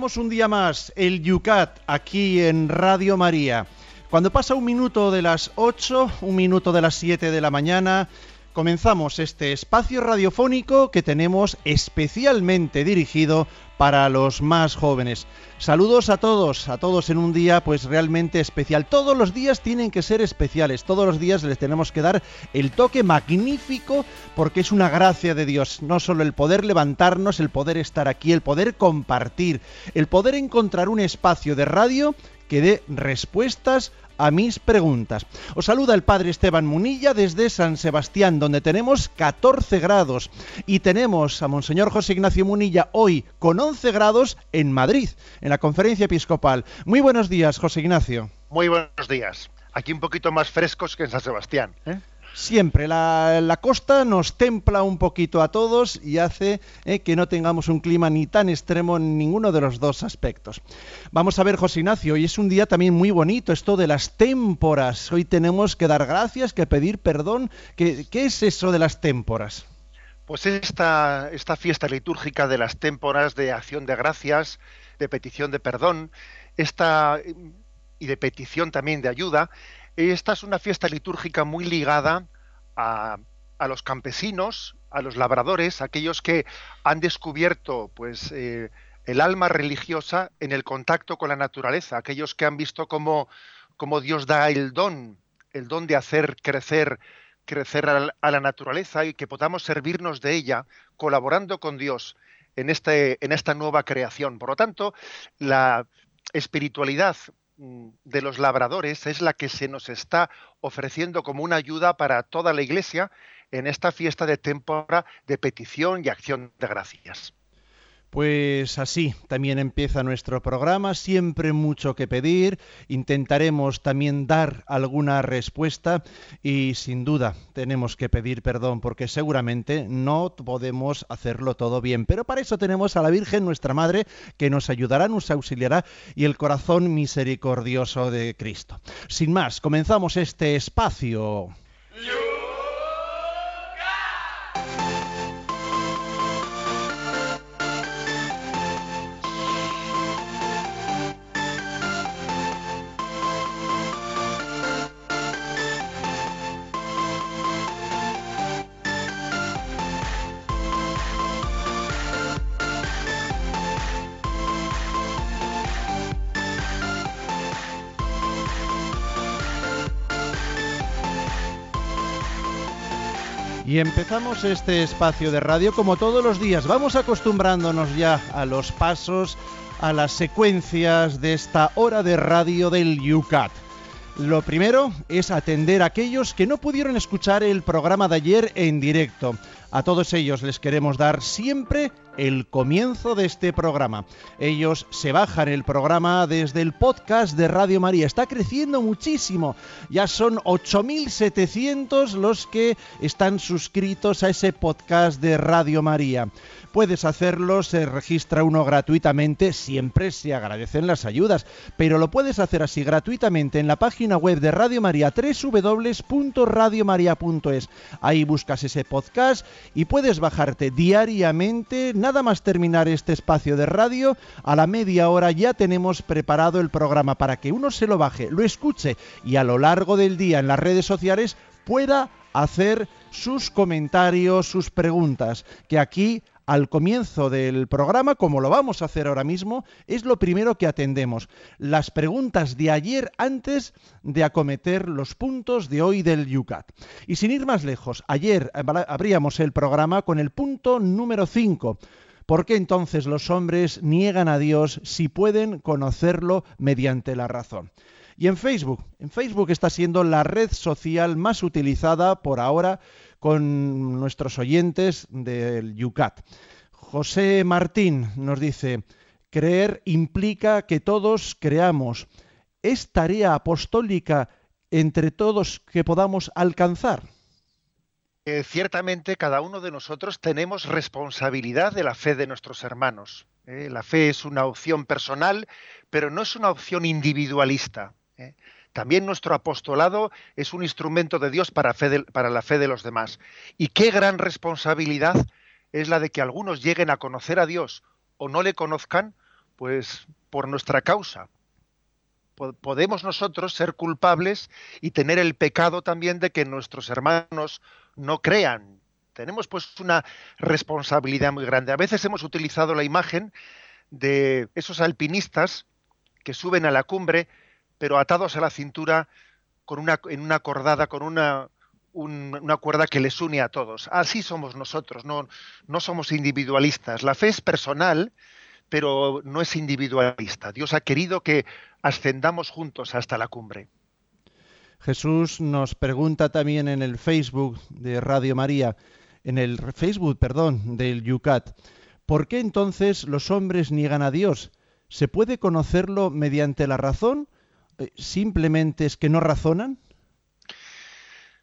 Un día más el Yucat aquí en Radio María. Cuando pasa un minuto de las 8, un minuto de las 7 de la mañana, comenzamos este espacio radiofónico que tenemos especialmente dirigido para los más jóvenes. Saludos a todos, a todos en un día pues realmente especial. Todos los días tienen que ser especiales, todos los días les tenemos que dar el toque magnífico porque es una gracia de Dios, no solo el poder levantarnos, el poder estar aquí, el poder compartir, el poder encontrar un espacio de radio que dé respuestas a mis preguntas. Os saluda el padre Esteban Munilla desde San Sebastián, donde tenemos 14 grados, y tenemos a Monseñor José Ignacio Munilla hoy con 11 grados en Madrid, en la conferencia episcopal. Muy buenos días, José Ignacio. Muy buenos días. Aquí un poquito más frescos que en San Sebastián. ¿eh? Siempre la, costa nos templa un poquito a todos y hace eh, que no tengamos un clima ni tan extremo en ninguno de los dos aspectos. Vamos a ver, José Ignacio, hoy es un día también muy bonito, esto de las témporas. Hoy tenemos que dar gracias, que pedir perdón. ¿Qué, es eso de las témporas? Pues esta, esta fiesta litúrgica de las témporas de acción de gracias, de petición de perdón, esta, y de petición también de ayuda, esta es una fiesta litúrgica muy ligada a, los campesinos, a los labradores, aquellos que han descubierto pues eh, el alma religiosa en el contacto con la naturaleza, aquellos que han visto cómo, Dios da el don, el don de hacer crecer crecer a la, naturaleza y que podamos servirnos de ella colaborando con Dios en, este, en esta nueva creación. Por lo tanto, la espiritualidad de los labradores es la que se nos está ofreciendo como una ayuda para toda la Iglesia en esta fiesta de temporada de petición y acción de gracias. Pues así también empieza nuestro programa, siempre mucho que pedir, intentaremos también dar alguna respuesta y sin duda tenemos que pedir perdón porque seguramente no podemos hacerlo todo bien, pero para eso tenemos a la Virgen nuestra Madre que nos ayudará, nos auxiliará y el corazón misericordioso de Cristo. Sin más, comenzamos este espacio. Empezamos este espacio de radio como todos los días. Vamos acostumbrándonos ya a los pasos, a las secuencias de esta hora de radio del UCAT. Lo primero es atender a aquellos que no pudieron escuchar el programa de ayer en directo. A todos ellos les queremos dar siempre el comienzo de este programa. Ellos se bajan el programa desde el podcast de Radio María. Está creciendo muchísimo. Ya son 8.700 los que están suscritos a ese podcast de Radio María puedes hacerlo, se registra uno gratuitamente, siempre se agradecen las ayudas, pero lo puedes hacer así gratuitamente en la página web de Radio María, www.radiomaria.es. Ahí buscas ese podcast y puedes bajarte diariamente, más terminar este espacio de radio, a la media hora ya tenemos preparado el programa para que uno se lo baje, lo escuche y a lo largo del día en las redes sociales pueda hacer sus comentarios, sus preguntas, que aquí al comienzo del programa, como lo vamos a hacer ahora mismo, es lo primero que atendemos. Las preguntas de ayer antes de acometer los puntos de hoy del Yucat. Y sin ir más lejos, ayer abríamos el programa con el punto número 5. ¿Por qué entonces los hombres niegan a Dios si pueden conocerlo mediante la razón? Y en Facebook, en Facebook está siendo la red social más utilizada por ahora con nuestros oyentes del Yucat. José Martín nos dice, creer implica que todos creamos. ¿Es tarea apostólica entre todos que podamos alcanzar? Eh, ciertamente cada uno de nosotros tenemos responsabilidad de la fe de nuestros hermanos. ¿eh? La fe es una opción personal, pero no es una opción individualista. ¿eh? También nuestro apostolado es un instrumento de Dios para, la fe de los demás. Y qué gran responsabilidad es la de que algunos lleguen a conocer a Dios o no le conozcan, pues por nuestra causa. Podemos nosotros ser culpables y tener el pecado también de que nuestros hermanos no crean. Tenemos pues una responsabilidad muy grande. A veces hemos utilizado la imagen de esos alpinistas que suben a la cumbre, pero atados a la cintura con una, en una cordada, con una, una cuerda que les une a todos. Así somos nosotros, no, no somos individualistas. La fe es personal, pero no es individualista. Dios ha querido que ascendamos juntos hasta la cumbre. Jesús nos pregunta también en el Facebook de Radio María, en el Facebook, perdón, del Yucat, ¿por qué entonces los hombres niegan a Dios? ¿Se puede conocerlo mediante la razón? Eh, ¿Simplemente es que no razonan?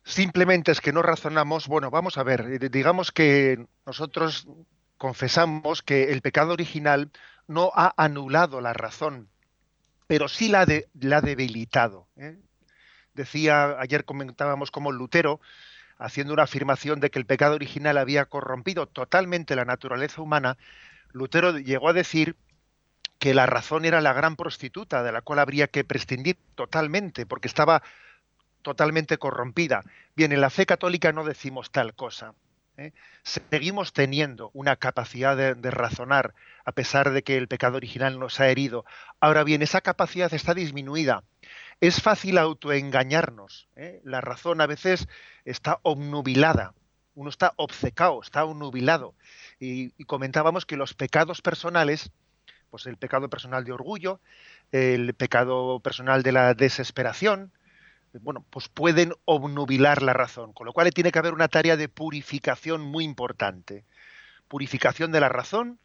Simplemente es que no razonamos. Bueno, vamos a ver, eh, digamos que nosotros confesamos que el pecado original no ha anulado la razón, pero sí la, ha debilitado. ¿eh? decía, ayer comentábamos como Lutero, haciendo una afirmación de que el pecado original había corrompido totalmente la naturaleza humana, Lutero llegó a decir que la razón era la gran prostituta de la cual habría que prescindir totalmente, porque estaba totalmente corrompida. Bien, en la fe católica no decimos tal cosa. ¿eh? Seguimos teniendo una capacidad de, razonar, a pesar de que el pecado original nos ha herido. Ahora bien, esa capacidad está disminuida es fácil autoengañarnos. ¿eh? La razón a veces está obnubilada. Uno está obcecado, está obnubilado. Y, comentábamos que los pecados personales, pues el pecado personal de orgullo, el pecado personal de la desesperación, bueno, pues pueden obnubilar la razón, con lo cual tiene que haber una tarea de purificación muy importante. Purificación de la razón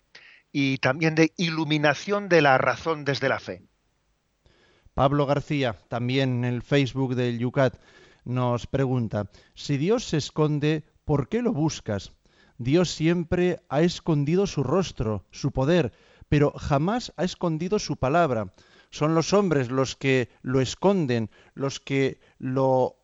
y también de iluminación de la razón desde la fe. Pablo García, también en el Facebook del Yucat, nos pregunta, si Dios se esconde, ¿por qué lo buscas? Dios siempre ha escondido su rostro, su poder, pero jamás ha escondido su palabra. Son los hombres los que lo esconden, los que lo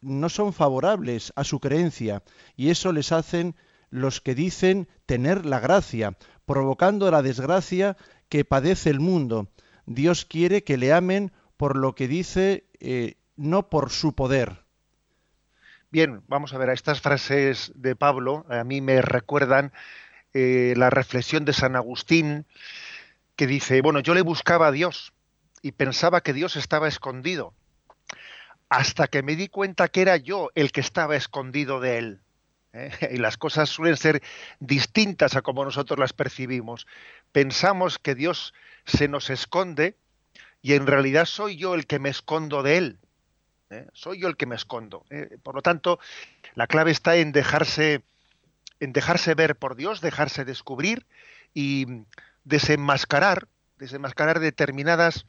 no son favorables a su creencia, y eso les hacen los que dicen tener la gracia, provocando la desgracia que padece el mundo. Dios quiere que le amen por lo que dice, eh, no por su poder. Bien, vamos a ver, a estas frases de Pablo a mí me recuerdan eh, la reflexión de San Agustín, que dice, bueno, yo le buscaba a Dios y pensaba que Dios estaba escondido, hasta que me di cuenta que era yo el que estaba escondido de él. ¿eh? Y las cosas suelen ser distintas a como nosotros las percibimos. Pensamos que Dios se nos esconde y en realidad soy yo el que me escondo de él. ¿eh? Soy yo el que me escondo. Por lo tanto, la clave está en dejarse, en dejarse ver por Dios, dejarse descubrir y desenmascarar, desenmascarar determinadas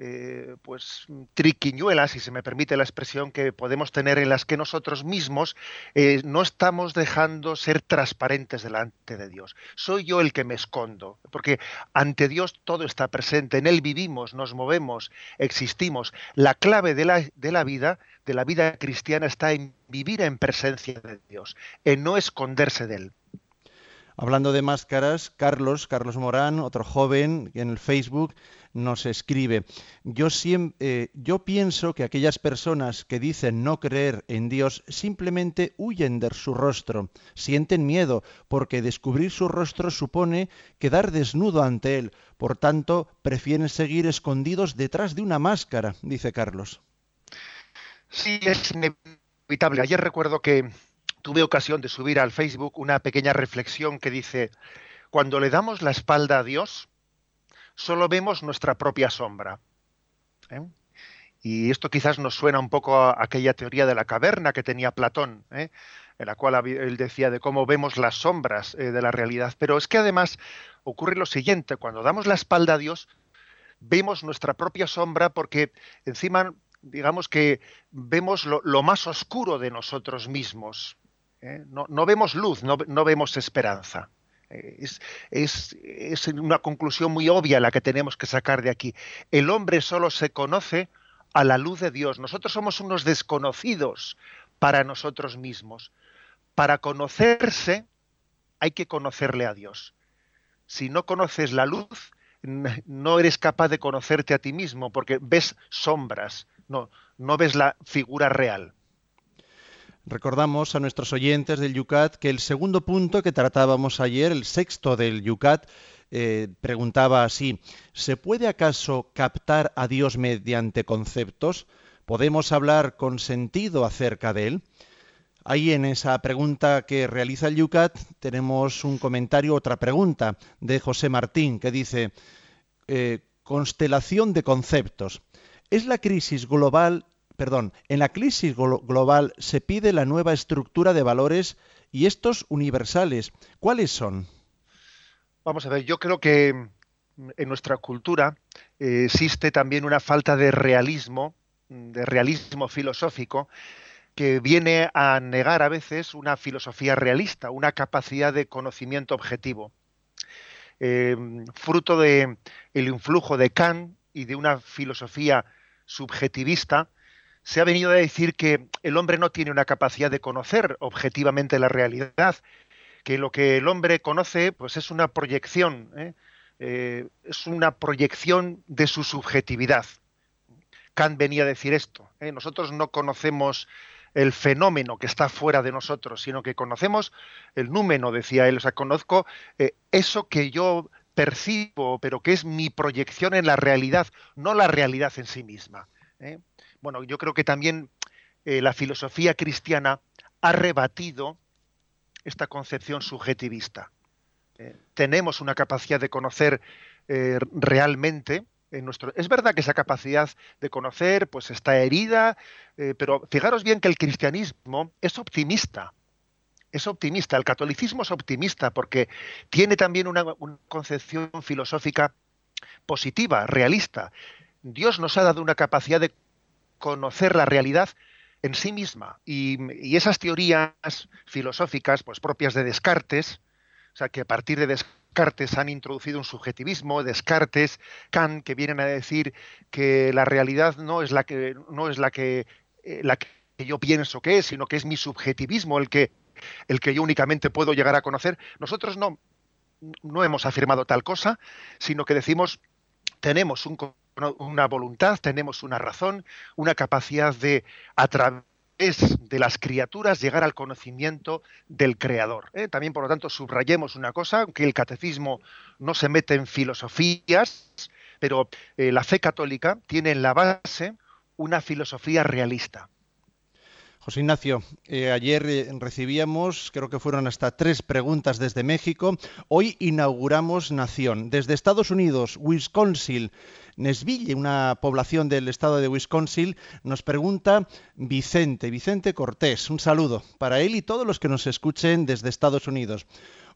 eh, pues triquiñuelas, si se me permite la expresión, que podemos tener en las que nosotros mismos eh, no estamos dejando ser transparentes delante de Dios. Soy yo el que me escondo, porque ante Dios todo está presente, en Él vivimos, nos movemos, existimos. La clave de la, de la vida, de la vida cristiana, está en vivir en presencia de Dios, en no esconderse de Él. Hablando de máscaras, Carlos, Carlos Morán, otro joven en el Facebook, nos escribe, yo, eh, yo pienso que aquellas personas que dicen no creer en Dios simplemente huyen de su rostro, sienten miedo, porque descubrir su rostro supone quedar desnudo ante Él, por tanto prefieren seguir escondidos detrás de una máscara, dice Carlos. Sí, es inevitable. Ayer recuerdo que tuve ocasión de subir al Facebook una pequeña reflexión que dice, cuando le damos la espalda a Dios, solo vemos nuestra propia sombra. ¿eh? Y esto quizás nos suena un poco a aquella teoría de la caverna que tenía Platón. ¿eh? en la cual él decía de cómo vemos las sombras eh, de la realidad. Pero es que además ocurre lo siguiente, cuando damos la espalda a Dios, vemos nuestra propia sombra porque encima, digamos que vemos lo, más oscuro de nosotros mismos. ¿Eh? No, vemos luz, no, vemos esperanza. Eh, es, es, una conclusión muy obvia la que tenemos que sacar de aquí. El hombre solo se conoce a la luz de Dios. Nosotros somos unos desconocidos para nosotros mismos. Para conocerse hay que conocerle a Dios. Si no conoces la luz, no eres capaz de conocerte a ti mismo porque ves sombras, no, no ves la figura real. Recordamos a nuestros oyentes del Yucat que el segundo punto que tratábamos ayer, el sexto del Yucat, eh, preguntaba así, ¿se puede acaso captar a Dios mediante conceptos? ¿Podemos hablar con sentido acerca de Él? Ahí en esa pregunta que realiza el Yucat tenemos un comentario, otra pregunta de José Martín que dice, eh, constelación de conceptos. ¿Es la crisis global, perdón, en la crisis global se pide la nueva estructura de valores y estos universales, ¿cuáles son? Vamos a ver, yo creo que en nuestra cultura eh, existe también una falta de realismo, de realismo filosófico, que viene a negar a veces una filosofía realista, una capacidad de conocimiento objetivo. Eh, fruto del el influjo de Kant y de una filosofía subjetivista, se ha venido a decir que el hombre no tiene una capacidad de conocer objetivamente la realidad, que lo que el hombre conoce pues es una proyección, ¿eh? Eh, es una proyección de su subjetividad. Kant venía a decir esto. Nosotros no conocemos el fenómeno que está fuera de nosotros, sino que conocemos el número, decía él, o sea, conozco eh, eso que yo percibo, pero que es mi proyección en la realidad, no la realidad en sí misma. ¿eh? Bueno, yo creo que también eh, la filosofía cristiana ha rebatido esta concepción subjetivista. tenemos una capacidad de conocer realmente nuestro... Es verdad que esa capacidad de conocer pues está herida, eh, pero fijaros bien que el cristianismo es optimista. Es optimista, el catolicismo es optimista porque tiene también una, concepción filosófica positiva, realista. Dios nos ha dado una capacidad de conocer la realidad en sí misma y, esas teorías filosóficas pues propias de Descartes, o sea que a partir de Descartes han introducido un subjetivismo, Descartes, Kant, que vienen a decir que la realidad no es la que, no es la que, eh, la que yo pienso que es, sino que es mi subjetivismo el que, el que yo únicamente puedo llegar a conocer. Nosotros no, no hemos afirmado tal cosa, sino que decimos tenemos una voluntad, tenemos una razón, una capacidad de, a través de las criaturas llegar al conocimiento del Creador. ¿eh? También, por lo tanto, subrayemos una cosa, que el catecismo no se mete en filosofías, pero eh, la fe católica tiene en la base una filosofía realista. José Ignacio, eh, ayer recibíamos, creo que fueron hasta tres preguntas desde México. Hoy inauguramos Nación. Desde Estados Unidos, Wisconsin, Nesville, una población del estado de Wisconsin, nos pregunta Vicente, Vicente Cortés. Un saludo para él y todos los que nos escuchen desde Estados Unidos.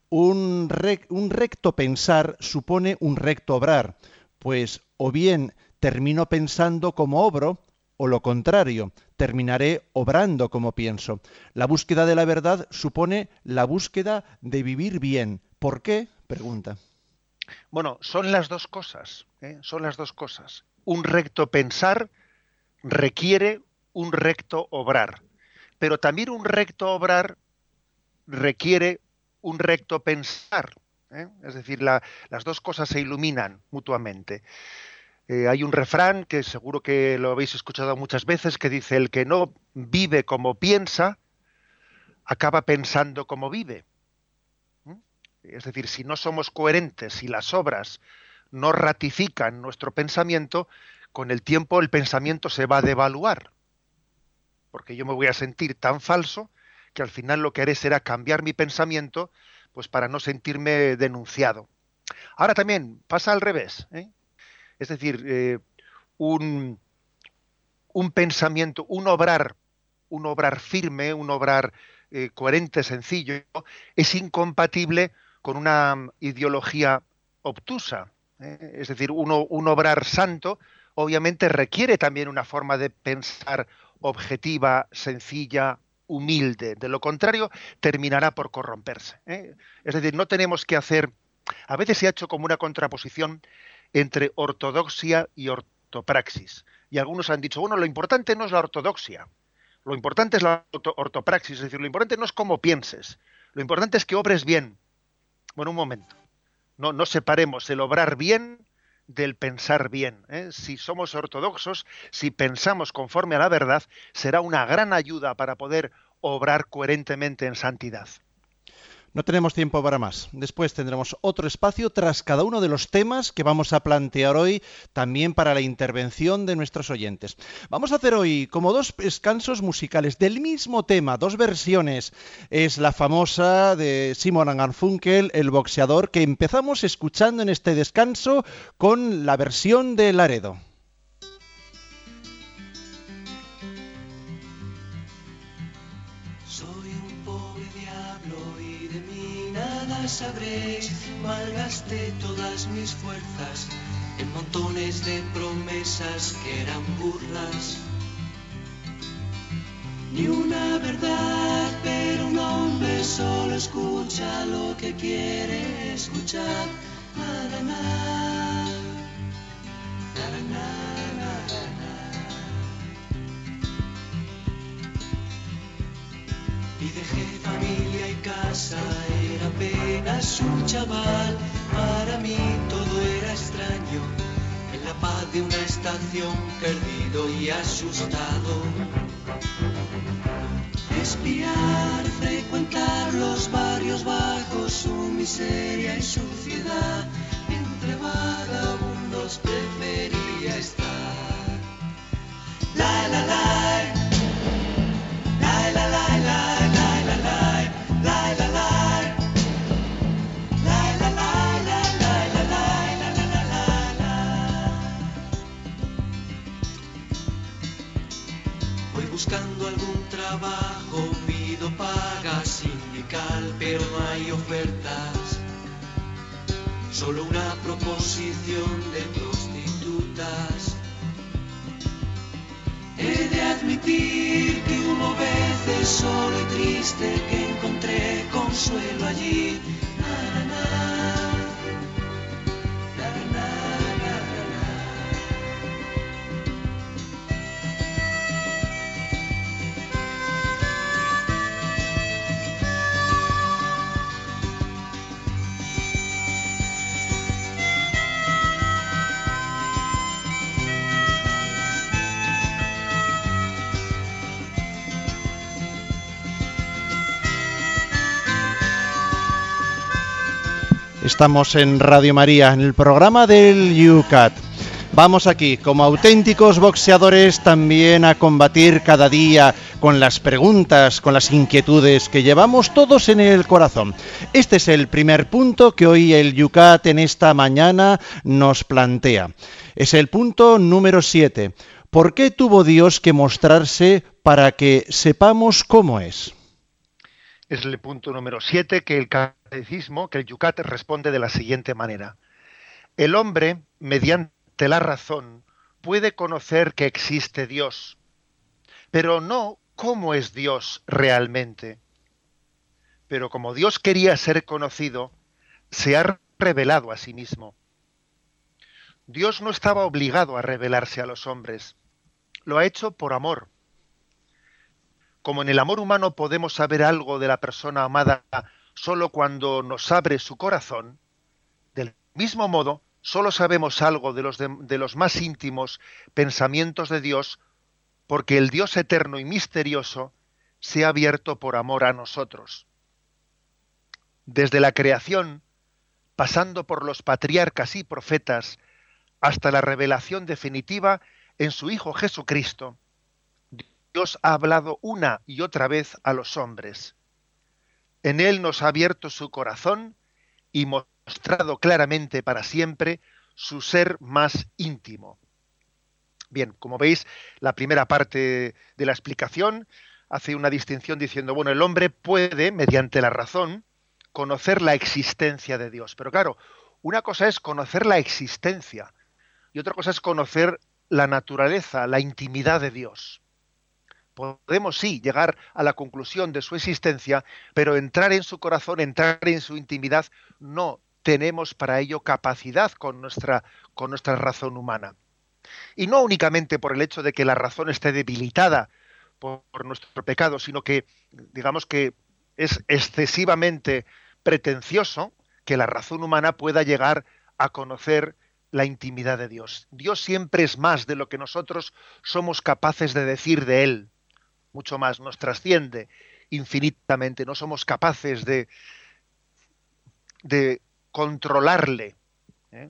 Un, un recto pensar supone un recto obrar, pues o bien termino pensando como obro, o lo contrario, terminaré obrando como pienso. La búsqueda de la verdad supone la búsqueda de vivir bien. ¿Por qué? Pregunta. Bueno, son las dos cosas. ¿Eh? Son las dos cosas. Un recto pensar requiere un recto obrar, pero también un recto obrar requiere un recto pensar. ¿eh? Es decir, las dos cosas se iluminan mutuamente. Eh, hay un refrán que seguro que lo habéis escuchado muchas veces que dice el que no vive como piensa acaba pensando como vive. ¿Mm? Es decir, si no somos coherentes, si las obras no ratifican nuestro pensamiento, con el tiempo el pensamiento se va a devaluar. Porque yo me voy a sentir tan falso que al final lo que haré será cambiar mi pensamiento pues para no sentirme denunciado. Ahora también pasa al revés. ¿eh? Es decir, eh, un, pensamiento, un obrar, un obrar firme, un obrar eh, coherente, sencillo, es incompatible con una ideología obtusa. ¿Eh? Es decir, uno, un obrar santo obviamente requiere también una forma de pensar objetiva, sencilla, humilde. De lo contrario, terminará por corromperse. ¿eh? Es decir, no tenemos que hacer. A veces se ha hecho como una contraposición entre ortodoxia y ortopraxis. Y algunos han dicho, bueno, lo importante no es la ortodoxia, lo importante es la ortopraxis, es decir, lo importante no es cómo pienses, lo importante es que obres bien. Bueno, un momento. No, separemos el obrar bien del pensar bien. ¿eh? Si somos ortodoxos, si pensamos conforme a la verdad, será una gran ayuda para poder obrar coherentemente en santidad. No tenemos tiempo para más. Después tendremos otro espacio tras cada uno de los temas que vamos a plantear hoy, también para la intervención de nuestros oyentes. Vamos a hacer hoy como dos descansos musicales del mismo tema, dos versiones. Es la famosa de Simon Garfunkel, el boxeador, que empezamos escuchando en este descanso con la versión de Laredo. Sabréis, malgasté todas mis fuerzas en montones de promesas que eran burlas. Ni una verdad, pero un hombre solo escucha lo que quiere escuchar. Y apenas un chaval, para mí todo era extraño, en la paz de una estación perdido y asustado. Espiar, frecuentar los barrios bajos, su miseria y suciedad, entre vagabundos prefería estar. La la la. Trabajo, pido paga sindical, pero no hay ofertas. Solo una proposición de prostitutas. He de admitir que hubo veces solo y triste que encontré consuelo allí. Estamos en Radio María, en el programa del UCAT. Vamos aquí, como auténticos boxeadores, también a combatir cada día con las preguntas, con las inquietudes que llevamos todos en el corazón. Este es el primer punto que hoy el UCAT en esta mañana nos plantea. Es el punto número 7. ¿Por qué tuvo Dios que mostrarse para que sepamos cómo es? Es el punto número 7 que el que el Yucat responde de la siguiente manera. El hombre, mediante la razón, puede conocer que existe Dios, pero no cómo es Dios realmente. Pero como Dios quería ser conocido, se ha revelado a sí mismo. Dios no estaba obligado a revelarse a los hombres, lo ha hecho por amor. Como en el amor humano podemos saber algo de la persona amada solo cuando nos abre su corazón, del mismo modo, solo sabemos algo de los, de, los más íntimos pensamientos de Dios porque el Dios eterno y misterioso se ha abierto por amor a nosotros. Desde la creación, pasando por los patriarcas y profetas, hasta la revelación definitiva en su Hijo Jesucristo, Dios ha hablado una y otra vez a los hombres. En Él nos ha abierto su corazón y mostrado claramente para siempre su ser más íntimo. Bien, como veis, la primera parte de la explicación hace una distinción diciendo, bueno, el hombre puede, mediante la razón, conocer la existencia de Dios. Pero claro, una cosa es conocer la existencia y otra cosa es conocer la naturaleza, la intimidad de Dios. Podemos sí llegar a la conclusión de su existencia, pero entrar en su corazón, entrar en su intimidad, no tenemos para ello capacidad con nuestra, con nuestra razón humana. Y no únicamente por el hecho de que la razón esté debilitada por, nuestro pecado, sino que, digamos que es excesivamente pretencioso que la razón humana pueda llegar a conocer la intimidad de Dios. Dios siempre es más de lo que nosotros somos capaces de decir de Él. Mucho más, nos trasciende infinitamente. No somos capaces de, de controlarle, ¿eh?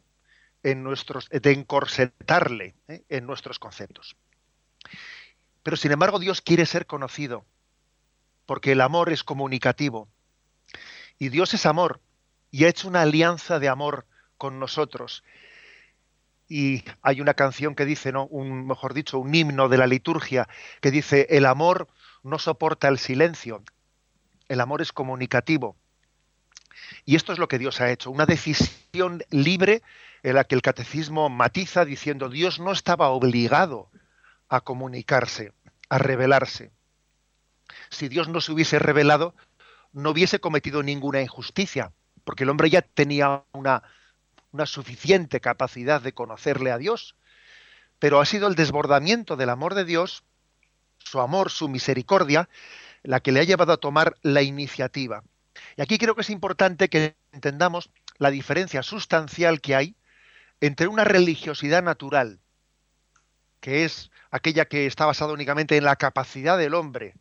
en nuestros, de encorsetarle ¿eh? en nuestros conceptos. Pero sin embargo Dios quiere ser conocido, porque el amor es comunicativo. Y Dios es amor, y ha hecho una alianza de amor con nosotros y hay una canción que dice, ¿no? Un, mejor dicho, un himno de la liturgia que dice, el amor no soporta el silencio, el amor es comunicativo. Y esto es lo que Dios ha hecho, una decisión libre en la que el catecismo matiza diciendo, Dios no estaba obligado a comunicarse, a revelarse. Si Dios no se hubiese revelado, no hubiese cometido ninguna injusticia, porque el hombre ya tenía una, una suficiente capacidad de conocerle a Dios, pero ha sido el desbordamiento del amor de Dios, su amor, su misericordia, la que le ha llevado a tomar la iniciativa. Y aquí creo que es importante que entendamos la diferencia sustancial que hay entre una religiosidad natural, que es aquella que está basada únicamente en la capacidad del hombre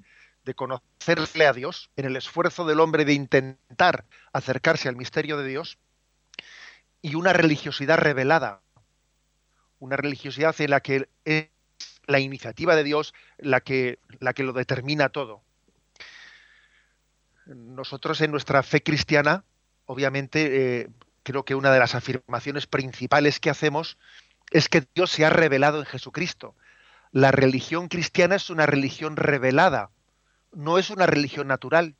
de conocerle a Dios, en el esfuerzo del hombre de intentar acercarse al misterio de Dios, y una religiosidad revelada, una religiosidad en la que es la iniciativa de Dios la que, la que lo determina todo. Nosotros en nuestra fe cristiana, obviamente, eh, creo que una de las afirmaciones principales que hacemos es que Dios se ha revelado en Jesucristo. La religión cristiana es una religión revelada, no es una religión natural.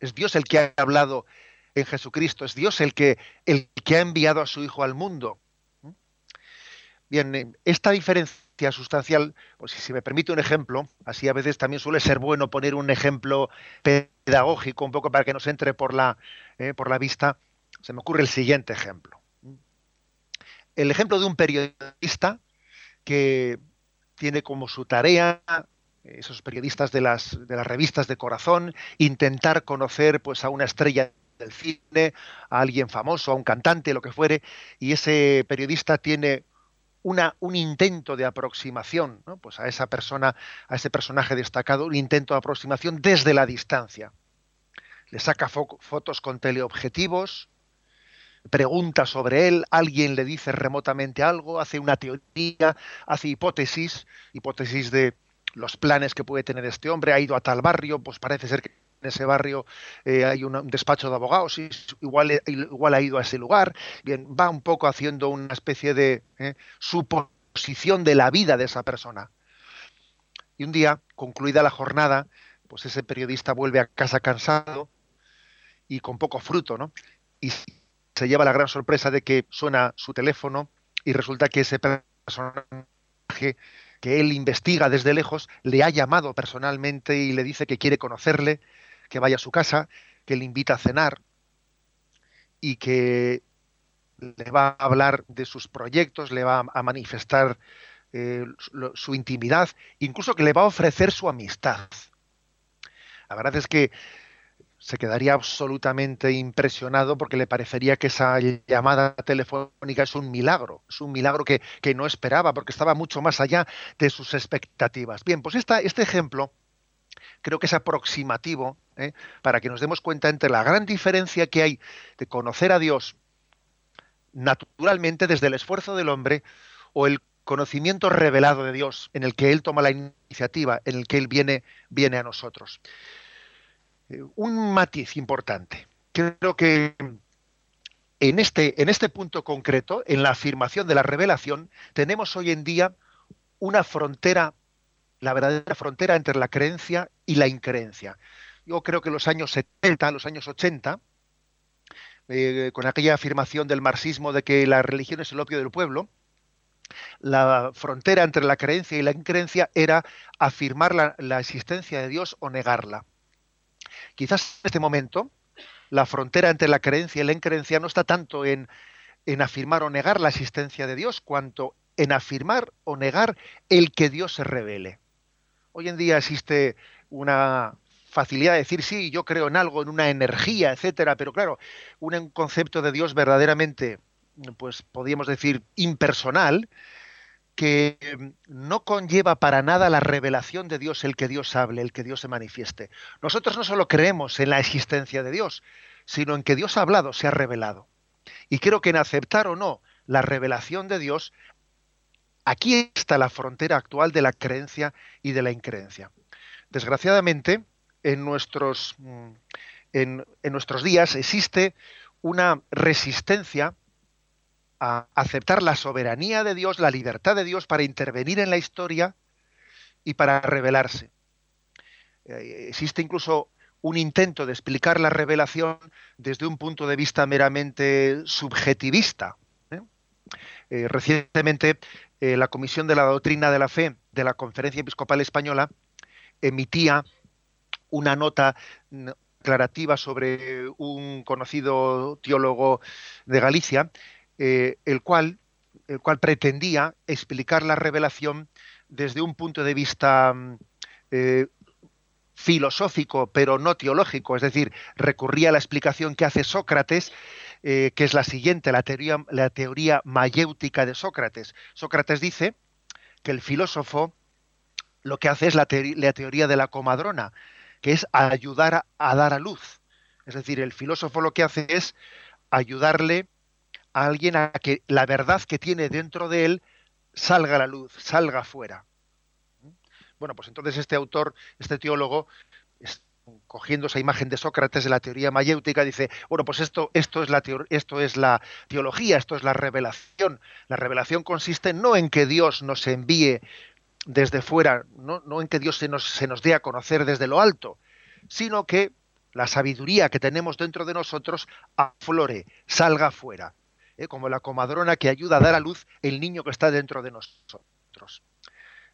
Es Dios el que ha hablado en Jesucristo. Es Dios el que, el que ha enviado a su Hijo al mundo. Bien, eh, esta diferencia sustancial, pues si me permite un ejemplo, así a veces también suele ser bueno poner un ejemplo pedagógico, un poco para que nos entre por la, eh, por la vista, se me ocurre el siguiente ejemplo. El ejemplo de un periodista que tiene como su tarea esos periodistas de las, de las revistas de corazón, intentar conocer pues a una estrella del cine, a alguien famoso, a un cantante, lo que fuere, y ese periodista tiene una, un intento de aproximación pues a esa persona, a ese personaje destacado, un intento de aproximación desde la distancia. Le saca fotos con teleobjetivos, pregunta sobre él, alguien le dice remotamente algo, hace una teoría, hace hipótesis, hipótesis de los planes que puede tener este hombre, ha ido a tal barrio, pues parece ser que en ese barrio eh, hay un, despacho de abogados, y igual, igual ha ido a ese lugar, bien, va un poco haciendo una especie de eh, suposición de la vida de esa persona. Y un día, concluida la jornada, pues ese periodista vuelve a casa cansado y con poco fruto, ¿no? Y se lleva la gran sorpresa de que suena su teléfono y resulta que ese personaje que él investiga desde lejos le ha llamado personalmente y le dice que quiere conocerle que vaya a su casa, que le invita a cenar y que le va a hablar de sus proyectos, le va a manifestar eh, su, intimidad, incluso que le va a ofrecer su amistad. La verdad es que se quedaría absolutamente impresionado porque le parecería que esa llamada telefónica es un milagro, es un milagro que, que no esperaba porque estaba mucho más allá de sus expectativas. Bien, pues esta, este ejemplo creo que es aproximativo ¿eh? para que nos demos cuenta entre la gran diferencia que hay de conocer a Dios naturalmente desde el esfuerzo del hombre o el conocimiento revelado de Dios en el que Él toma la iniciativa, en el que Él viene, viene a nosotros. Eh, un matiz importante. Creo que en este, en este punto concreto, en la afirmación de la revelación, tenemos hoy en día una frontera la verdadera frontera entre la creencia y la increencia. Yo creo que los años 70, los años 80, eh, con aquella afirmación del marxismo de que la religión es el opio del pueblo, la frontera entre la creencia y la increencia era afirmar la, existencia de Dios o negarla. Quizás en este momento la frontera entre la creencia y la increencia no está tanto en, en afirmar o negar la existencia de Dios, cuanto en afirmar o negar el que Dios se revele. Hoy en día existe una facilidad de decir sí, yo creo en algo, en una energía, etcétera, pero claro, un concepto de Dios verdaderamente, pues podríamos decir, impersonal, que no conlleva para nada la revelación de Dios, el que Dios hable, el que Dios se manifieste. Nosotros no solo creemos en la existencia de Dios, sino en que Dios ha hablado, se ha revelado. Y creo que en aceptar o no la revelación de Dios, aquí está la frontera actual de la creencia y de la increencia. Desgraciadamente, en nuestros, mm, en, nuestros días existe una resistencia a aceptar la soberanía de Dios, la libertad de Dios para intervenir en la historia y para revelarse. Eh, existe incluso un intento de explicar la revelación desde un punto de vista meramente subjetivista. ¿eh? Eh, recientemente, la Comisión de la Doctrina de la Fe de la Conferencia Episcopal Española emitía una nota aclarativa sobre un conocido teólogo de Galicia, eh, el, cual, el cual pretendía explicar la revelación desde un punto de vista mm, eh, filosófico, pero no teológico, es decir, recurría a la explicación que hace Sócrates, eh, que es la siguiente, la teoría, la teoría mayéutica de Sócrates. Sócrates dice que el filósofo lo que hace es la teoría de la comadrona, que es ayudar a, dar a luz. Es decir, el filósofo lo que hace es ayudarle a alguien a que la verdad que tiene dentro de él salga a la luz, salga afuera. Bueno, pues entonces este autor, este teólogo, cogiendo esa imagen de Sócrates de la teoría mayéutica, dice, bueno, pues esto, esto, es la esto es la teología, esto es la revelación. La revelación consiste no en que Dios nos envíe desde fuera, no, en que Dios se nos, se nos dé a conocer desde lo alto, sino que la sabiduría que tenemos dentro de nosotros aflore, salga afuera, ¿eh? como la comadrona que ayuda a dar a luz el niño que está dentro de nosotros.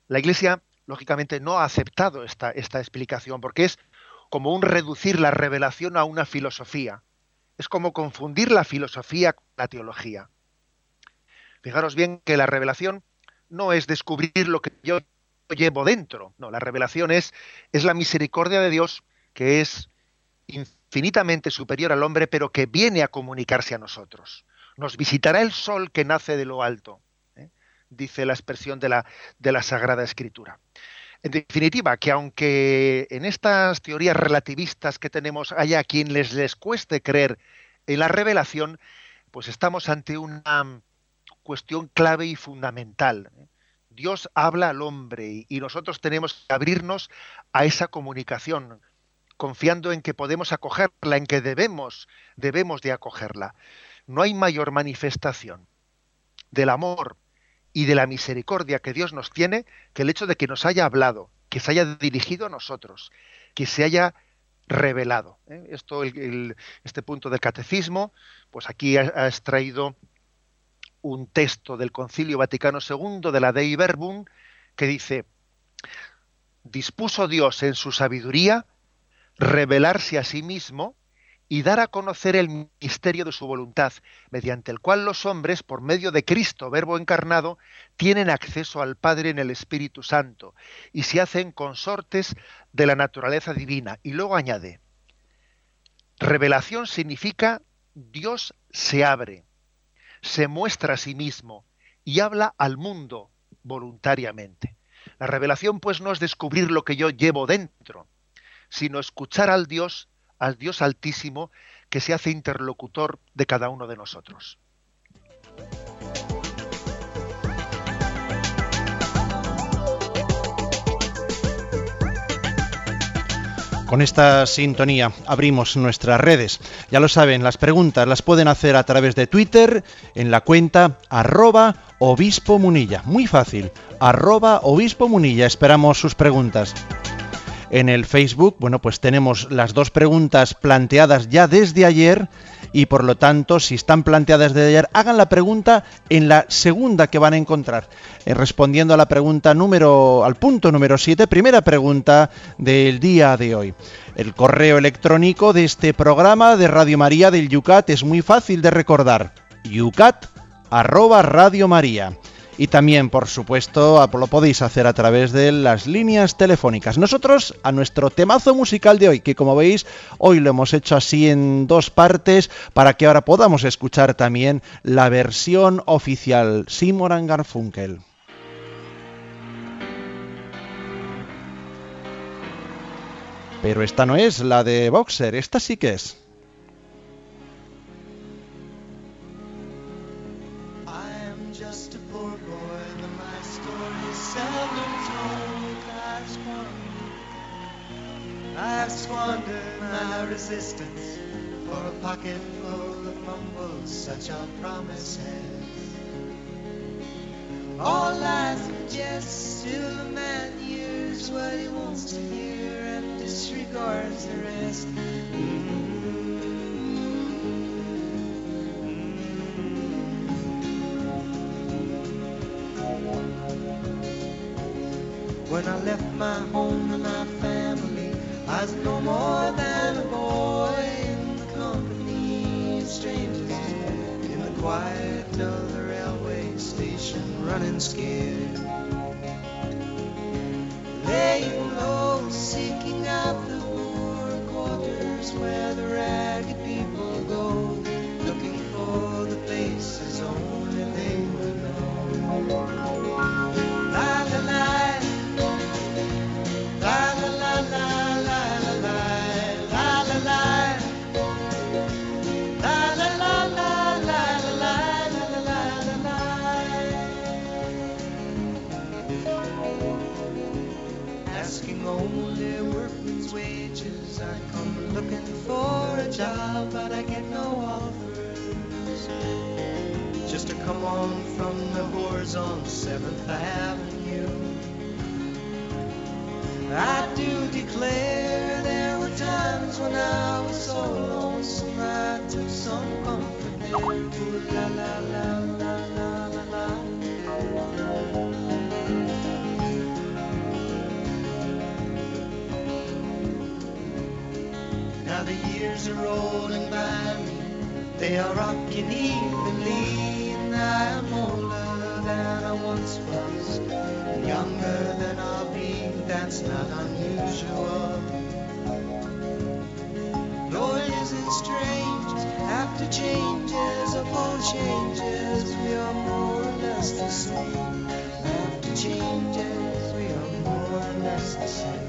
La Iglesia, lógicamente, no ha aceptado esta, esta explicación porque es como un reducir la revelación a una filosofía. Es como confundir la filosofía con la teología. Fijaros bien que la revelación no es descubrir lo que yo llevo dentro. No, la revelación es, es la misericordia de Dios que es infinitamente superior al hombre, pero que viene a comunicarse a nosotros. Nos visitará el sol que nace de lo alto, ¿eh? dice la expresión de la, de la Sagrada Escritura. En definitiva, que aunque en estas teorías relativistas que tenemos haya quien les, les cueste creer en la revelación, pues estamos ante una, cuestión clave y fundamental. ¿eh? Dios habla al hombre y nosotros tenemos que abrirnos a esa comunicación, confiando en que podemos acogerla, en que debemos, debemos de acogerla. No hay mayor manifestación del amor y de la misericordia que Dios nos tiene que el hecho de que nos haya hablado, que se haya dirigido a nosotros, que se haya revelado. ¿eh? Esto, este punto del catecismo, pues aquí ha extraído un texto del Concilio Vaticano II de la Dei Verbum que dice, dispuso Dios en su sabiduría revelarse a sí mismo y dar a conocer el misterio de su voluntad, mediante el cual los hombres, por medio de Cristo, Verbo encarnado, tienen acceso al Padre en el Espíritu Santo y se hacen consortes de la naturaleza divina. Y luego añade, revelación significa Dios se abre se muestra a sí mismo y habla al mundo voluntariamente. La revelación pues no es descubrir lo que yo llevo dentro, sino escuchar al Dios, al Dios altísimo, que se hace interlocutor de cada uno de nosotros. Con esta sintonía abrimos nuestras redes. Ya lo saben, las preguntas las pueden hacer a través de Twitter en la cuenta arroba obispo munilla. Muy fácil, arroba obispo munilla. Esperamos sus preguntas. En el Facebook, bueno, pues tenemos las dos preguntas planteadas ya desde ayer y por lo tanto, si están planteadas desde ayer, hagan la pregunta en la segunda que van a encontrar. Eh, respondiendo a la pregunta número, al punto número 7, primera pregunta del día de hoy. El correo electrónico de este programa de Radio María del Yucat es muy fácil de recordar. yucat arroba Radio María y también, por supuesto, lo podéis hacer a través de las líneas telefónicas. Nosotros, a nuestro temazo musical de hoy, que como veis, hoy lo hemos hecho así en dos partes, para que ahora podamos escuchar también la versión oficial, Simon Garfunkel. Pero esta no es la de Boxer, esta sí que es. Resistance for a pocket full of mumbles such are promises. All lies and jests till the man hears what he wants to hear and disregards the rest. Mm. Mm. When I left my home and my family, I was no more than a boy in the company of strangers in the quiet of the railway station, running scared. Years are rolling by me, they are rocking evenly, and I am older than I once was, and younger than I'll be. That's not unusual. No, isn't strange. After changes upon changes, we are more or less the same. After changes, we are more or less the same.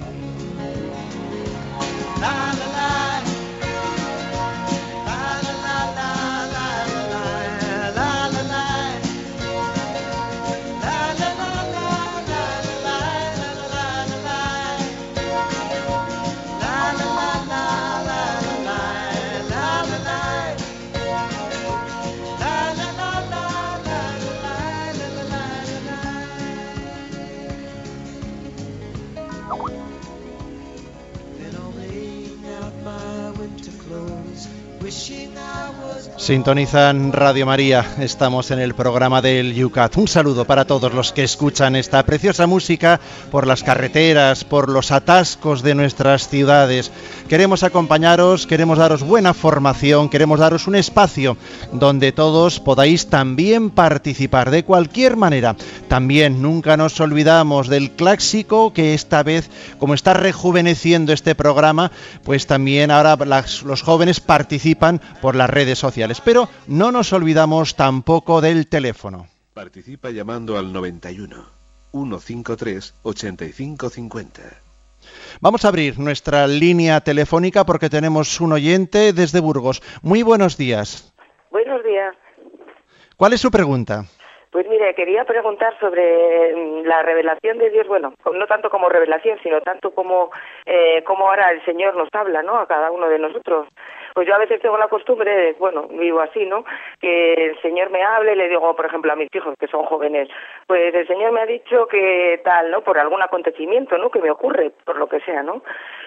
Sintonizan Radio María, estamos en el programa del Yucat. Un saludo para todos los que escuchan esta preciosa música por las carreteras, por los atascos de nuestras ciudades. Queremos acompañaros, queremos daros buena formación, queremos daros un espacio donde todos podáis también participar de cualquier manera. También nunca nos olvidamos del clásico que esta vez, como está rejuveneciendo este programa, pues también ahora los jóvenes participan por las redes sociales. Pero no nos olvidamos tampoco del teléfono. Participa llamando al 91 153 8550. Vamos a abrir nuestra línea telefónica porque tenemos un oyente desde Burgos. Muy buenos días. Buenos días. ¿Cuál es su pregunta? Pues mire, quería preguntar sobre mm, la revelación de Dios, bueno, no tanto como revelación, sino tanto como, eh, como ahora el Señor nos habla, ¿no? A cada uno de nosotros. Pues yo a veces tengo la costumbre, bueno, vivo así, ¿no? Que el Señor me hable, le digo, por ejemplo, a mis hijos que son jóvenes, pues el Señor me ha dicho que tal, ¿no? Por algún acontecimiento, ¿no? Que me ocurre, por lo que sea, ¿no?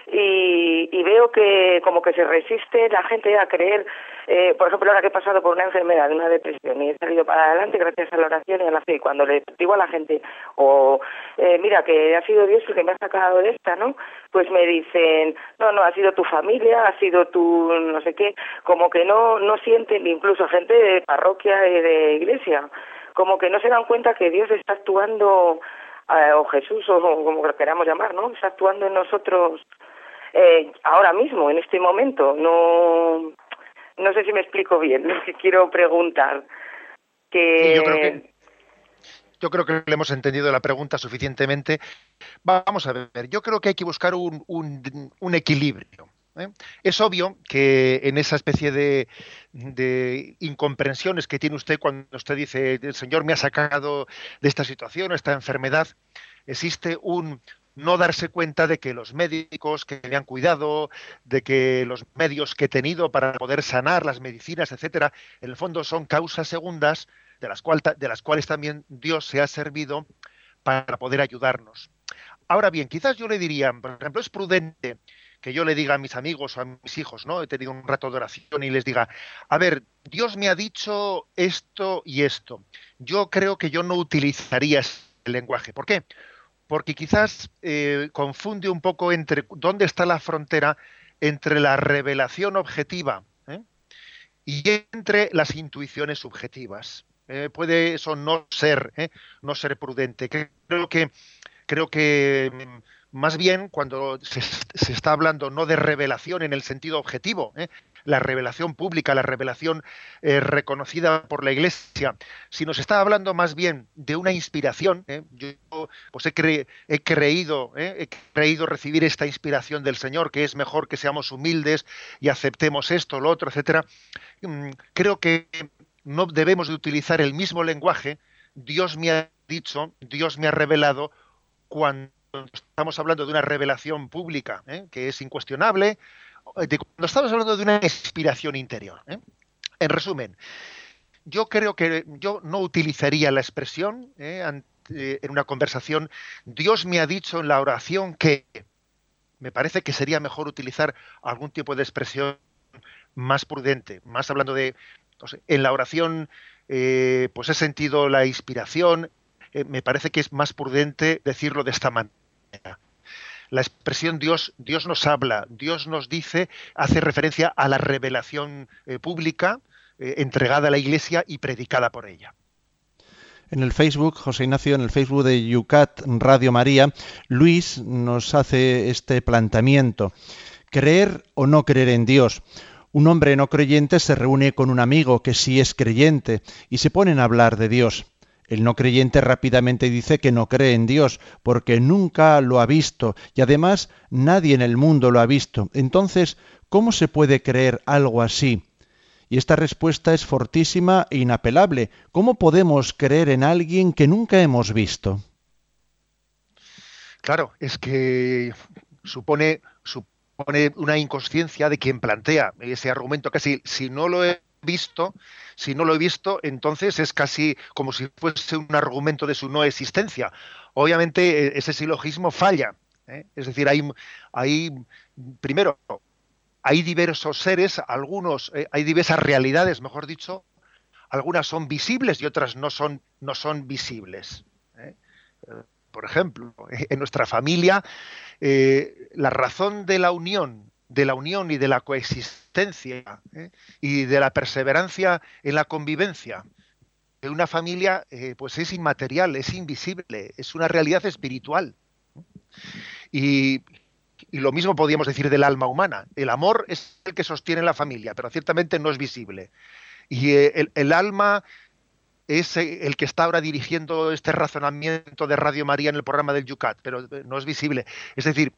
Y, y veo que como que se resiste la gente a creer eh, por ejemplo, ahora que he pasado por una enfermedad, una depresión y he salido para adelante gracias a la oración y a la fe, y cuando le digo a la gente, o eh, mira, que ha sido Dios el que me ha sacado de esta, ¿no? Pues me dicen, no, no, ha sido tu familia, ha sido tu no sé qué, como que no, no sienten, incluso gente de parroquia y de iglesia, como que no se dan cuenta que Dios está actuando, eh, o Jesús, o como lo queramos llamar, ¿no? Está actuando en nosotros eh, ahora mismo, en este momento. No, no sé si me explico bien lo que quiero preguntar. Que... yo, creo que, yo creo que le hemos entendido la pregunta suficientemente. Vamos a ver, yo creo que hay que buscar un, un, equilibrio. ¿Eh? Es obvio que en esa especie de, de, incomprensiones que tiene usted cuando usted dice, el Señor me ha sacado de esta situación, esta enfermedad, existe un, no darse cuenta de que los médicos que me han cuidado, de que los medios que he tenido para poder sanar, las medicinas, etcétera, en el fondo son causas segundas de las, de las cuales también Dios se ha servido para poder ayudarnos. Ahora bien, quizás yo le diría, por ejemplo, es prudente que yo le diga a mis amigos o a mis hijos, ¿no? He tenido un rato de oración y les diga, a ver, Dios me ha dicho esto y esto. Yo creo que yo no utilizaría el lenguaje. ¿Por qué? porque quizás eh, confunde un poco entre dónde está la frontera entre la revelación objetiva ¿eh? y entre las intuiciones subjetivas. Eh, puede eso no ser, no ser prudente. Creo que creo que mm, más bien cuando se, se, está hablando no de revelación en el sentido objetivo, la revelación pública, la revelación eh, reconocida por la Iglesia, si nos está hablando más bien de una inspiración, ¿eh? yo pues he, creído, ¿eh? he creído recibir esta inspiración del Señor, que es mejor que seamos humildes y aceptemos esto, lo otro, etcétera. Mm, creo que no debemos de utilizar el mismo lenguaje. Dios me ha dicho, Dios me ha revelado cuando estamos hablando de una revelación pública, que es incuestionable, cuando estamos hablando de una inspiración interior. ¿eh? En resumen, yo creo que yo no utilizaría la expresión ¿eh? en una conversación, Dios me ha dicho en la oración que me parece que sería mejor utilizar algún tipo de expresión más prudente, más hablando de, en la oración, eh, pues he sentido la inspiración, me parece que es más prudente decirlo de esta manera la expresión Dios, Dios nos habla, Dios nos dice, hace referencia a la revelación eh, pública eh, entregada a la Iglesia y predicada por ella. En el Facebook, José Ignacio, en el Facebook de Yucat Radio María, Luis nos hace este planteamiento. ¿Creer o no creer en Dios? Un hombre no creyente se reúne con un amigo que sí es creyente y se ponen a hablar de Dios. El no creyente rápidamente dice que no cree en Dios, porque nunca lo ha visto, y además nadie en el mundo lo ha visto. Entonces, ¿cómo se puede creer algo así? Y esta respuesta es fortísima e inapelable. ¿Cómo podemos creer en alguien que nunca hemos visto? Claro, es que supone, supone una inconsciencia de quien plantea ese argumento casi si no lo he visto, si no lo he visto, entonces es casi como si fuese un argumento de su no existencia. Obviamente e, ese silogismo falla. ¿eh? Es decir, hay, hay, primero, hay diversos seres, algunos, eh, hay diversas realidades, mejor dicho, algunas son visibles y otras no son, no son visibles. ¿eh? Por ejemplo, en nuestra familia, la razón de la unión de la unión y de la coexistencia ¿eh? y de la perseverancia en la convivencia de una familia, eh, pues es inmaterial, es invisible, es una realidad espiritual. Y, lo mismo podríamos decir del alma humana. El amor es el que sostiene la familia, pero ciertamente no es visible. Y eh, el, alma es el que está ahora dirigiendo este razonamiento de Radio María en el programa del Yucat, pero no es visible. Es decir,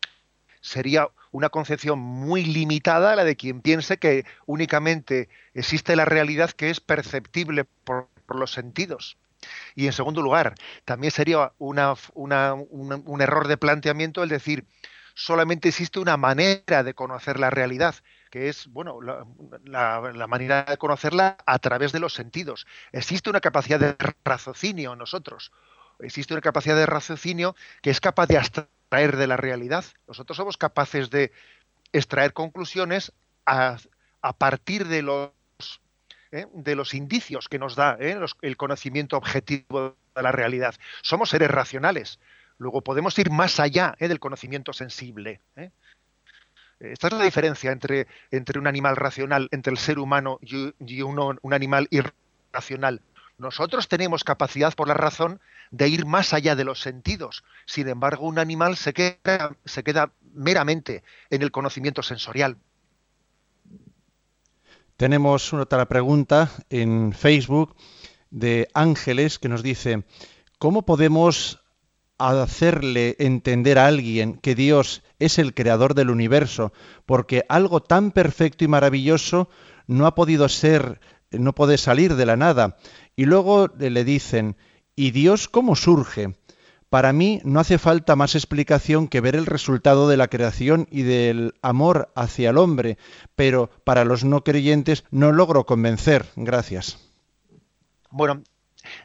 sería una concepción muy limitada la de quien piense que únicamente existe la realidad que es perceptible por, los sentidos. Y en segundo lugar, también sería un error de planteamiento el decir, solamente existe una manera de conocer la realidad, que es, bueno, la, manera de conocerla a través de los sentidos. Existe una capacidad de raciocinio en nosotros. Existe una capacidad de raciocinio que es capaz de extraer de la realidad. Nosotros somos capaces de extraer conclusiones a, partir de los ¿eh? de los indicios que nos da ¿eh? el conocimiento objetivo de la realidad. Somos seres racionales. Luego podemos ir más allá ¿eh? del conocimiento sensible. Esta es la diferencia entre, entre un animal racional, entre el ser humano y, un animal irracional. Nosotros tenemos capacidad por la razón de ir más allá de los sentidos. Sin embargo, un animal se queda, meramente en el conocimiento sensorial. Tenemos otra pregunta en Facebook de Ángeles que nos dice, ¿cómo podemos hacerle entender a alguien que Dios es el creador del universo, porque algo tan perfecto y maravilloso no ha podido ser, no puede salir de la nada. Y luego le dicen, ¿y Dios cómo surge? Para mí no hace falta más explicación que ver el resultado de la creación y del amor hacia el hombre, pero para los no creyentes no logro convencer. Gracias. Bueno,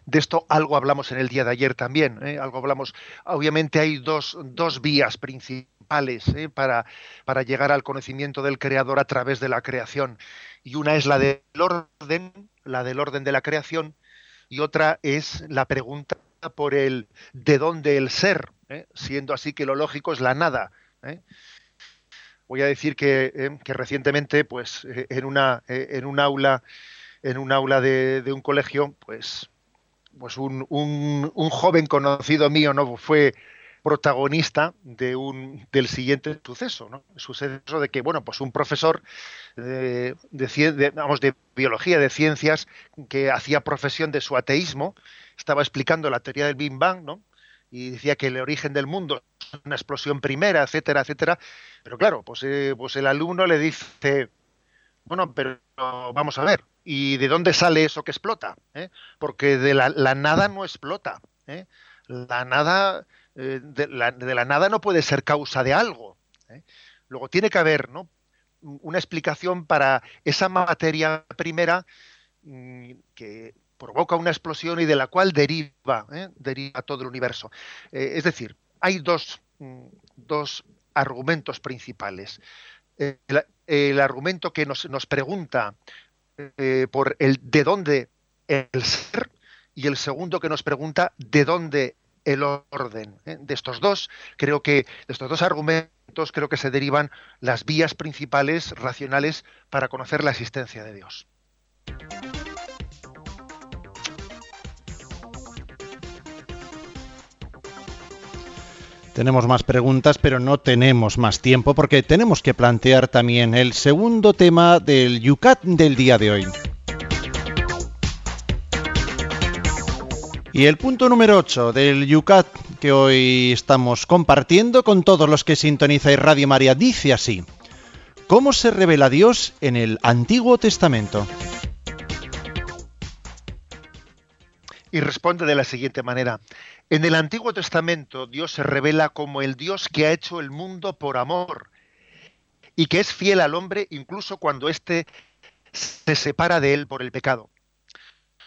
de esto algo hablamos en el día de ayer también. ¿eh? Algo hablamos. Obviamente hay dos, dos vías principales ¿eh? para, para llegar al conocimiento del creador a través de la creación. Y una es la del orden, la del orden de la creación, y otra es la pregunta por el de dónde el ser, ¿eh? siendo así que lo lógico es la nada. Voy a decir que, que recientemente, pues, en una, en un aula, en un aula de, de un colegio, pues pues un, un, joven conocido mío no fue protagonista de un del siguiente suceso, ¿no? suceso de que bueno pues un profesor de, de, vamos, de biología de ciencias que hacía profesión de su ateísmo estaba explicando la teoría del Big Bang, ¿no? y decía que el origen del mundo es una explosión primera, etcétera, etcétera. Pero claro, pues, eh, pues el alumno le dice, bueno, pero vamos a ver, ¿Y de dónde sale eso que explota? ¿Eh? Porque de la, nada no explota. ¿eh? La nada, eh, de, la, nada no puede ser causa de algo. Luego tiene que haber ¿no? una explicación para esa materia primera mm, que provoca una explosión y de la cual deriva, deriva todo el universo. es decir, hay dos, mm, dos argumentos principales. El, argumento que nos, nos pregunta eh, por el de dónde el ser y el segundo que nos pregunta de dónde el orden. ¿eh? De estos dos, creo que de estos dos argumentos creo que se derivan las vías principales racionales para conocer la existencia de Dios. Tenemos más preguntas, pero no tenemos más tiempo porque tenemos que plantear también el segundo tema del Yucat del día de hoy. Y el punto número 8 del Yucat que hoy estamos compartiendo con todos los que sintonizáis Radio María dice así: ¿Cómo se revela Dios en el Antiguo Testamento? Y responde de la siguiente manera: en el Antiguo Testamento Dios se revela como el Dios que ha hecho el mundo por amor y que es fiel al hombre incluso cuando éste se separa de él por el pecado.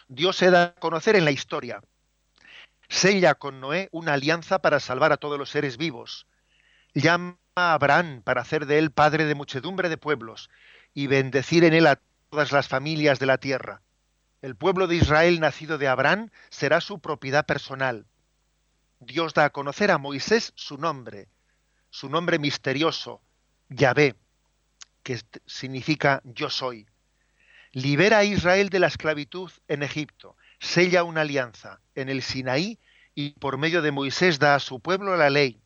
Dios se da a conocer en la historia. Sella con Noé una alianza para salvar a todos los seres vivos. Llama a Abraham para hacer de él padre de muchedumbre de pueblos y bendecir en él a todas las familias de la tierra. El pueblo de Israel nacido de Abraham será su propiedad personal. Dios da a conocer a Moisés su nombre, su nombre misterioso, Yahvé, que significa yo soy. Libera a Israel de la esclavitud en Egipto, sella una alianza en el Sinaí y por medio de Moisés da a su pueblo la ley.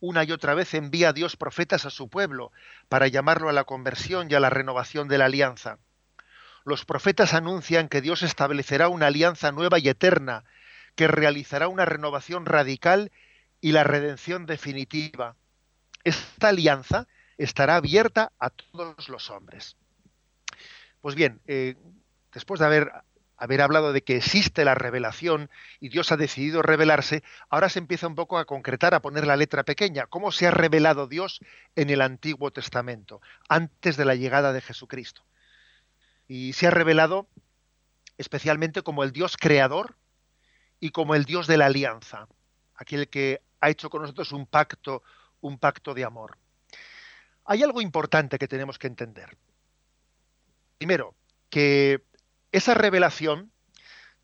Una y otra vez envía a Dios profetas a su pueblo para llamarlo a la conversión y a la renovación de la alianza. Los profetas anuncian que Dios establecerá una alianza nueva y eterna que realizará una renovación radical y la redención definitiva. Esta alianza estará abierta a todos los hombres. Pues bien, eh, después de haber haber hablado de que existe la revelación y Dios ha decidido revelarse, ahora se empieza un poco a concretar, a poner la letra pequeña. ¿Cómo se ha revelado Dios en el Antiguo Testamento, antes de la llegada de Jesucristo? Y se ha revelado especialmente como el Dios creador y como el Dios de la alianza, aquel que ha hecho con nosotros un pacto, un pacto de amor. Hay algo importante que tenemos que entender. Primero, que esa revelación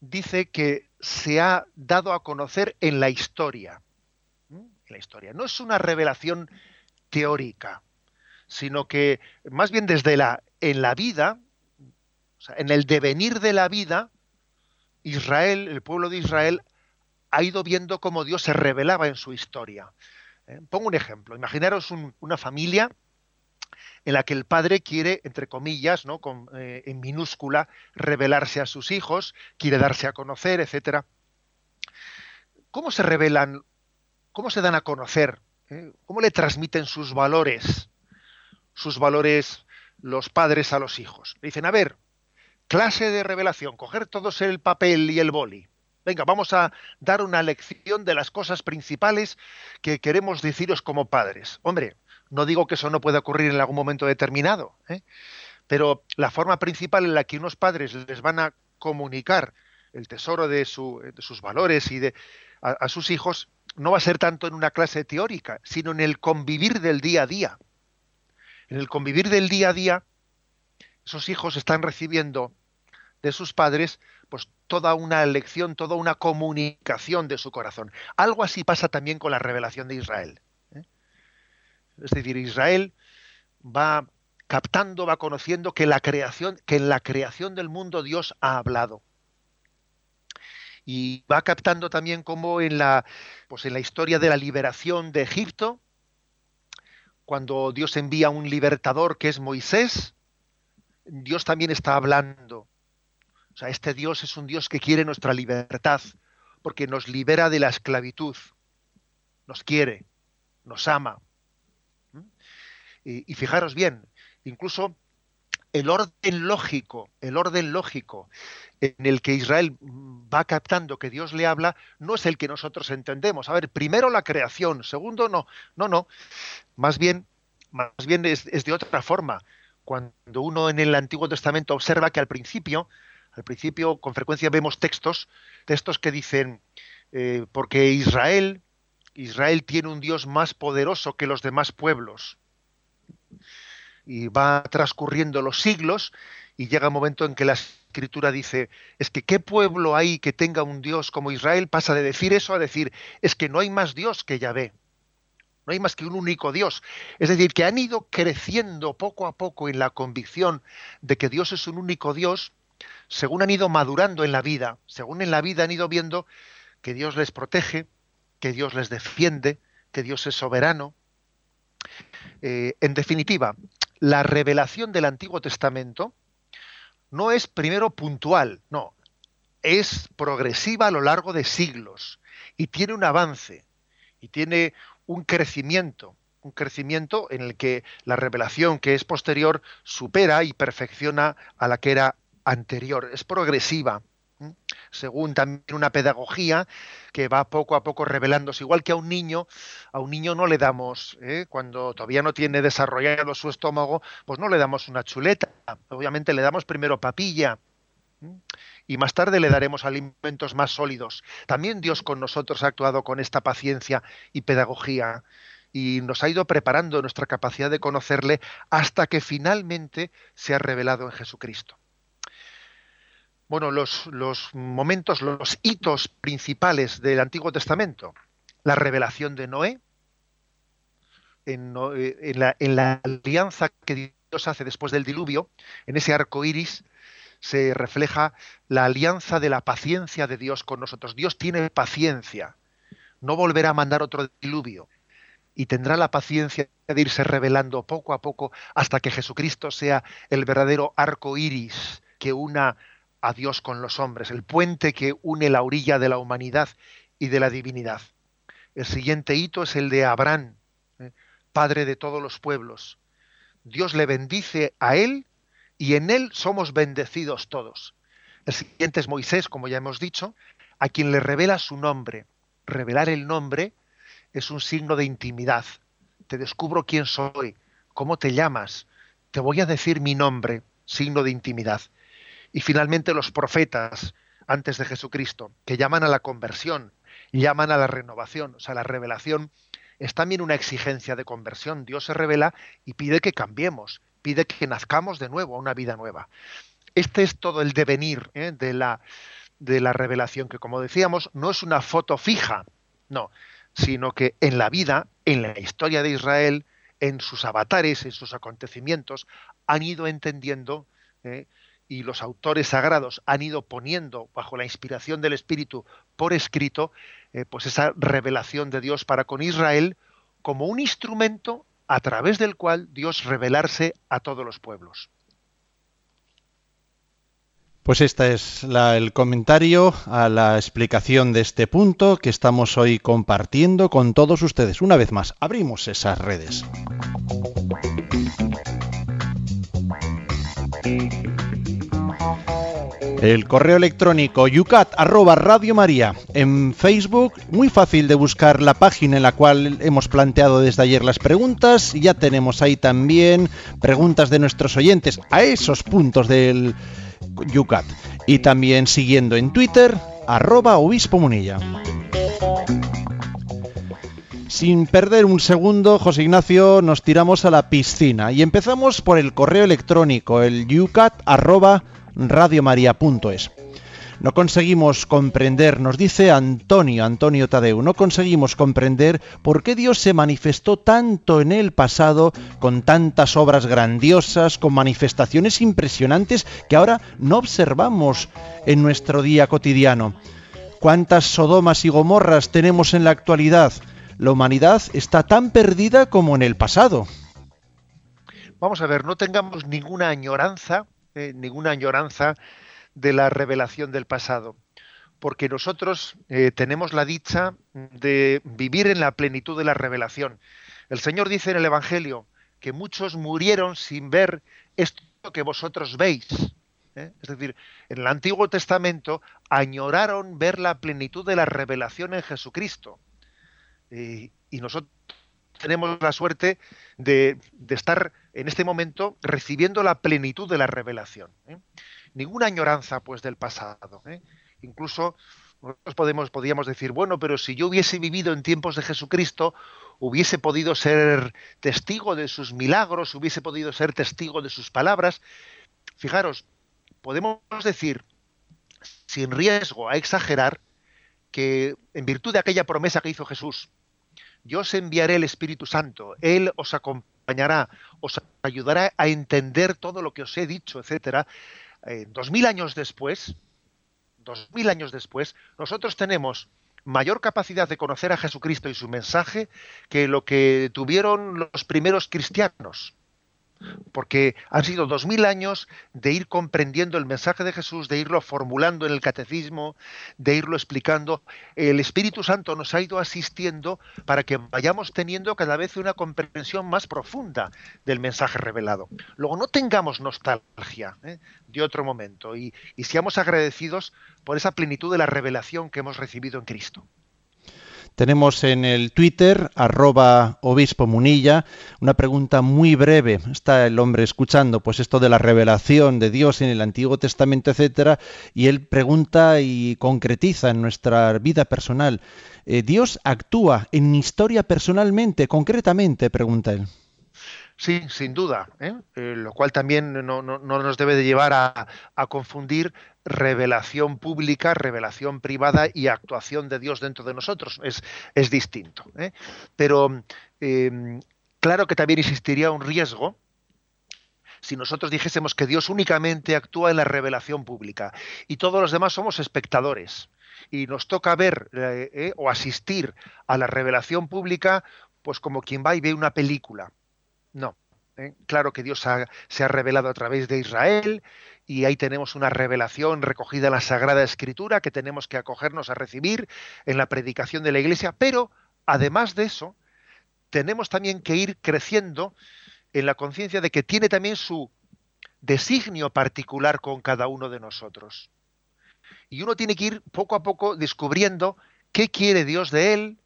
dice que se ha dado a conocer en la historia. En la historia. No es una revelación teórica, sino que más bien desde la en la vida, en el devenir de la vida, Israel, el pueblo de Israel, ha ido viendo cómo Dios se revelaba en su historia. ¿Eh? Pongo un ejemplo. Imaginaros una familia en la que el padre quiere, entre comillas, ¿no? Eh, en minúscula, revelarse a sus hijos, quiere darse a conocer, etcétera. ¿Cómo se revelan, cómo se dan a conocer? ¿Eh? ¿Cómo le transmiten sus valores, sus valores los padres a los hijos? Le dicen, a ver, clase de revelación, coger todos el papel y el boli. Venga, vamos a dar una lección de las cosas principales que queremos deciros como padres. Hombre, no digo que eso no pueda ocurrir en algún momento determinado, ¿eh? pero la forma principal en la que unos padres les van a comunicar el tesoro de, sus valores y de a, sus hijos no va a ser tanto en una clase teórica, sino en el convivir del día a día. En el convivir del día a día, esos hijos están recibiendo de sus padres pues toda una lección, toda una comunicación de su corazón. Algo así pasa también con la revelación de Israel. Es decir, Israel va captando, va conociendo que, en la creación del mundo Dios ha hablado. Y va captando también cómo en la, pues en la historia de la liberación de Egipto, cuando Dios envía un libertador que es Moisés, Dios también está hablando. O sea, este Dios es un Dios que quiere nuestra libertad, porque nos libera de la esclavitud, nos quiere, nos ama. Y, fijaros bien, incluso el orden lógico, el orden lógico en el que Israel va captando que Dios le habla, no es el que nosotros entendemos. A ver, primero la creación, segundo no, no, no. Más bien, más bien es, de otra forma. Cuando uno en el Antiguo Testamento observa que al principio, al principio con frecuencia vemos textos, textos que dicen, eh, porque Israel, Israel tiene un Dios más poderoso que los demás pueblos y va transcurriendo los siglos y llega un momento en que la escritura dice, es que qué pueblo hay que tenga un Dios como Israel, pasa de decir eso a decir, es que no hay más Dios que Yahvé, no hay más que un único Dios. Es decir, que han ido creciendo poco a poco en la convicción de que Dios es un único Dios, según han ido madurando en la vida, según en la vida han ido viendo que Dios les protege, que Dios les defiende, que Dios es soberano, eh, en definitiva, la revelación del Antiguo Testamento no es primero puntual, no, es progresiva a lo largo de siglos y tiene un avance y tiene un crecimiento, un crecimiento en el que la revelación que es posterior supera y perfecciona a la que era anterior, es progresiva según también una pedagogía que va poco a poco revelándose. Igual que a un niño, a un niño no le damos, ¿eh? cuando todavía no tiene desarrollado su estómago, pues no le damos una chuleta. Obviamente le damos primero papilla. Y más tarde le daremos alimentos más sólidos. También Dios con nosotros ha actuado con esta paciencia y pedagogía y nos ha ido preparando nuestra capacidad de conocerle hasta que finalmente se ha revelado en Jesucristo bueno, los, momentos, los hitos principales del Antiguo Testamento. La revelación de Noé, en, eh, la, alianza que Dios hace después del diluvio, en ese arco iris, se refleja la alianza de la paciencia de Dios con nosotros. Dios tiene paciencia, no volverá a mandar otro diluvio y tendrá la paciencia de irse revelando poco a poco hasta que Jesucristo sea el verdadero arco iris que una a Dios con los hombres, el puente que une la orilla de la humanidad y de la divinidad. El siguiente hito es el de Abraham, ¿eh? padre de todos los pueblos. Dios le bendice a él y en él somos bendecidos todos. El siguiente es Moisés, como ya hemos dicho, a quien le revela su nombre. Revelar el nombre es un signo de intimidad. Te descubro quién soy, cómo te llamas, te voy a decir mi nombre, signo de intimidad. Y finalmente los profetas antes de Jesucristo, que llaman a la conversión, llaman a la renovación, o sea, la revelación es también una exigencia de conversión. Dios se revela y pide que cambiemos, pide que nazcamos de nuevo a una vida nueva. Este es todo el devenir ¿eh? de, la, de la revelación, que como decíamos, no es una foto fija, no, sino que en la vida, en la historia de Israel, en sus avatares, en sus acontecimientos, han ido entendiendo ¿eh? Y los autores sagrados han ido poniendo bajo la inspiración del Espíritu por escrito, eh, pues esa revelación de Dios para con Israel como un instrumento a través del cual Dios revelarse a todos los pueblos. Pues este es el comentario a la explicación de este punto que estamos hoy compartiendo con todos ustedes. Una vez más, abrimos esas redes. El correo electrónico yucat arroba Radio María. En Facebook, muy fácil de buscar la página en la cual hemos planteado desde ayer las preguntas. Ya tenemos ahí también preguntas de nuestros oyentes a esos puntos del Yucat. Y también siguiendo en Twitter, arroba obispo munilla. Sin perder un segundo, José Ignacio, nos tiramos a la piscina y empezamos por el correo electrónico, el yucat radiomaria.es. No conseguimos comprender, nos dice Antonio, Antonio Tadeu, no conseguimos comprender por qué Dios se manifestó tanto en el pasado, con tantas obras grandiosas, con manifestaciones impresionantes que ahora no observamos en nuestro día cotidiano. ¿Cuántas Sodomas y Gomorras tenemos en la actualidad? La humanidad está tan perdida como en el pasado. Vamos a ver, no tengamos ninguna añoranza ninguna añoranza de la revelación del pasado, porque nosotros eh, tenemos la dicha de vivir en la plenitud de la revelación. El Señor dice en el Evangelio que muchos murieron sin ver esto que vosotros veis. ¿eh? Es decir, en el Antiguo Testamento añoraron ver la plenitud de la revelación en Jesucristo. y nosotros tenemos la suerte de, estar en este momento recibiendo la plenitud de la revelación. ¿eh? Ninguna añoranza, pues, del pasado. ¿eh? Incluso nosotros podemos, podríamos decir, bueno, pero si yo hubiese vivido en tiempos de Jesucristo, hubiese podido ser testigo de sus milagros, hubiese podido ser testigo de sus palabras. Fijaros, podemos decir, sin riesgo a exagerar, que en virtud de aquella promesa que hizo Jesús, yo os enviaré el Espíritu Santo, Él os acompañará, os ayudará a entender todo lo que os he dicho, etcétera. Eh, dos mil años después, dos mil años después, nosotros tenemos mayor capacidad de conocer a Jesucristo y su mensaje que lo que tuvieron los primeros cristianos porque han sido dos mil años de ir comprendiendo el mensaje de Jesús, de irlo formulando en el catecismo, de irlo explicando. El Espíritu Santo nos ha ido asistiendo para que vayamos teniendo cada vez una comprensión más profunda del mensaje revelado. Luego no tengamos nostalgia ¿eh? de otro momento y seamos agradecidos por esa plenitud de la revelación que hemos recibido en Cristo. Tenemos en el Twitter, arroba obispo munilla, una pregunta muy breve. Está el hombre escuchando, pues esto de la revelación de Dios en el Antiguo Testamento, etcétera, y él pregunta y concretiza en nuestra vida personal. Eh, ¿Dios actúa en mi historia personalmente, concretamente? Pregunta él. Sí, sin duda, ¿eh? Eh, lo cual también no, nos debe de llevar a, confundir revelación pública, revelación privada y actuación de Dios dentro de nosotros. Es, es distinto. ¿eh? Pero em, claro que también existiría un riesgo si nosotros dijésemos que Dios únicamente actúa en la revelación pública y todos los demás somos espectadores y nos toca ver o asistir a la revelación pública pues como quien va y ve una película no. ¿eh? Claro que Dios se ha revelado a través de Israel y ahí tenemos una revelación recogida en la Sagrada Escritura que tenemos que acogernos a recibir en la predicación de la Iglesia, pero además de eso, tenemos también que ir creciendo en la conciencia de que tiene también su designio particular con cada uno de nosotros. Y uno tiene que ir poco a poco descubriendo qué quiere Dios de él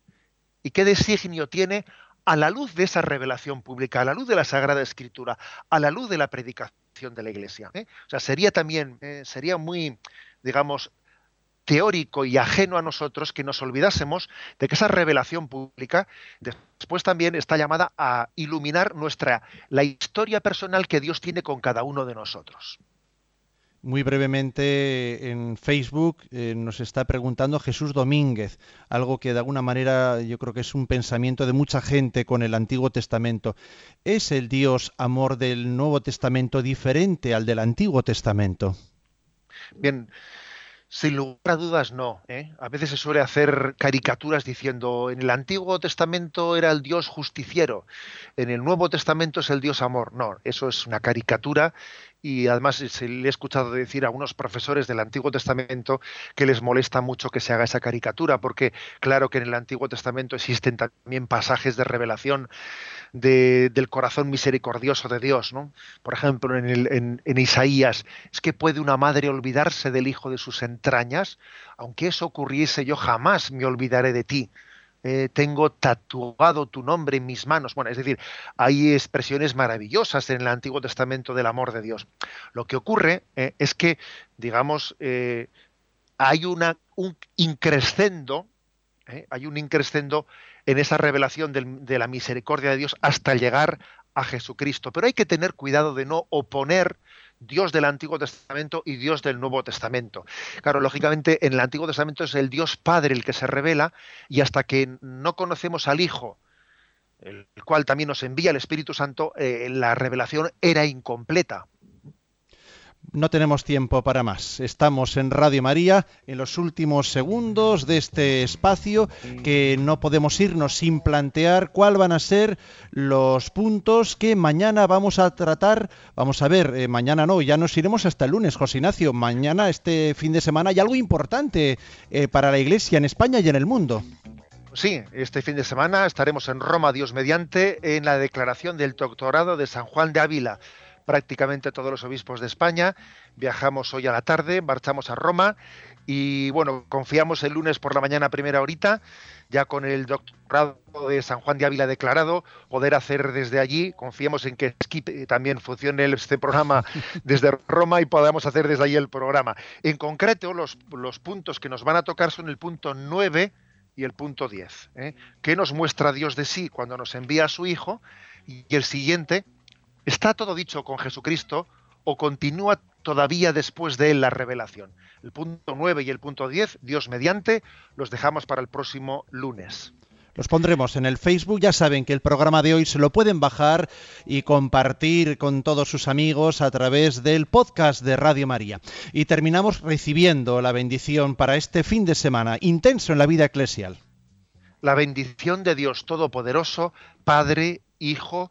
y qué designio tiene a la luz de esa revelación pública, a la luz de la Sagrada Escritura, a la luz de la predicación de la Iglesia. ¿eh? O sea, sería también, eh, sería muy, digamos, teórico y ajeno a nosotros que nos olvidásemos de que esa revelación pública después también está llamada a iluminar nuestra la historia personal que Dios tiene con cada uno de nosotros. Muy brevemente en Facebook eh, nos está preguntando Jesús Domínguez, algo que de alguna manera yo creo que es un pensamiento de mucha gente con el Antiguo Testamento. ¿Es el Dios amor del Nuevo Testamento diferente al del Antiguo Testamento? Bien, sin lugar a dudas, no. ¿eh? A veces se suele hacer caricaturas diciendo en el Antiguo Testamento era el Dios justiciero, en el Nuevo Testamento es el Dios amor. No, eso es una caricatura y además le he escuchado decir a unos profesores del Antiguo Testamento que les molesta mucho que se haga esa caricatura, porque claro que en el Antiguo Testamento existen también pasajes de revelación del corazón misericordioso de Dios. ¿no? Por ejemplo, en, en Isaías, es que puede una madre olvidarse del hijo de sus entrañas, aunque eso ocurriese yo jamás me olvidaré de ti. Eh, tengo tatuado tu nombre en mis manos. Bueno, es decir, hay expresiones maravillosas en el Antiguo Testamento del amor de Dios. Lo que ocurre eh, es que, digamos, eh, hay una, un increscendo, hay un en esa revelación de la misericordia de Dios hasta llegar a Jesucristo. Pero hay que tener cuidado de no oponer Dios del Antiguo Testamento y Dios del Nuevo Testamento. Claro, lógicamente en el Antiguo Testamento es el Dios Padre el que se revela y hasta que no conocemos al Hijo, el cual también nos envía el Espíritu Santo, eh, la revelación era incompleta. No tenemos tiempo para más. Estamos en Radio María en los últimos segundos de este espacio que no podemos irnos sin plantear cuáles van a ser los puntos que mañana vamos a tratar. Vamos a ver, eh, mañana no, ya nos iremos hasta el lunes, José Ignacio. Mañana, este fin de semana, hay algo importante eh, para la Iglesia en España y en el mundo. Sí, este fin de semana estaremos en Roma, Dios mediante, en la declaración del doctorado de San Juan de Ávila prácticamente todos los obispos de España. Viajamos hoy a la tarde, marchamos a Roma y bueno, confiamos el lunes por la mañana primera horita, ya con el doctorado de San Juan de Ávila declarado, poder hacer desde allí, confiamos en que Skip también funcione este programa desde Roma y podamos hacer desde allí el programa. En concreto, los, los puntos que nos van a tocar son el punto 9 y el punto 10. ¿eh? ¿Qué nos muestra Dios de sí cuando nos envía a su Hijo? Y el siguiente, ¿Está todo dicho con Jesucristo o continúa todavía después de él la revelación? El punto 9 y el punto 10, Dios mediante, los dejamos para el próximo lunes. Los pondremos en el Facebook. Ya saben que el programa de hoy se lo pueden bajar y compartir con todos sus amigos a través del podcast de Radio María. Y terminamos recibiendo la bendición para este fin de semana intenso en la vida eclesial. La bendición de Dios Todopoderoso, Padre, Hijo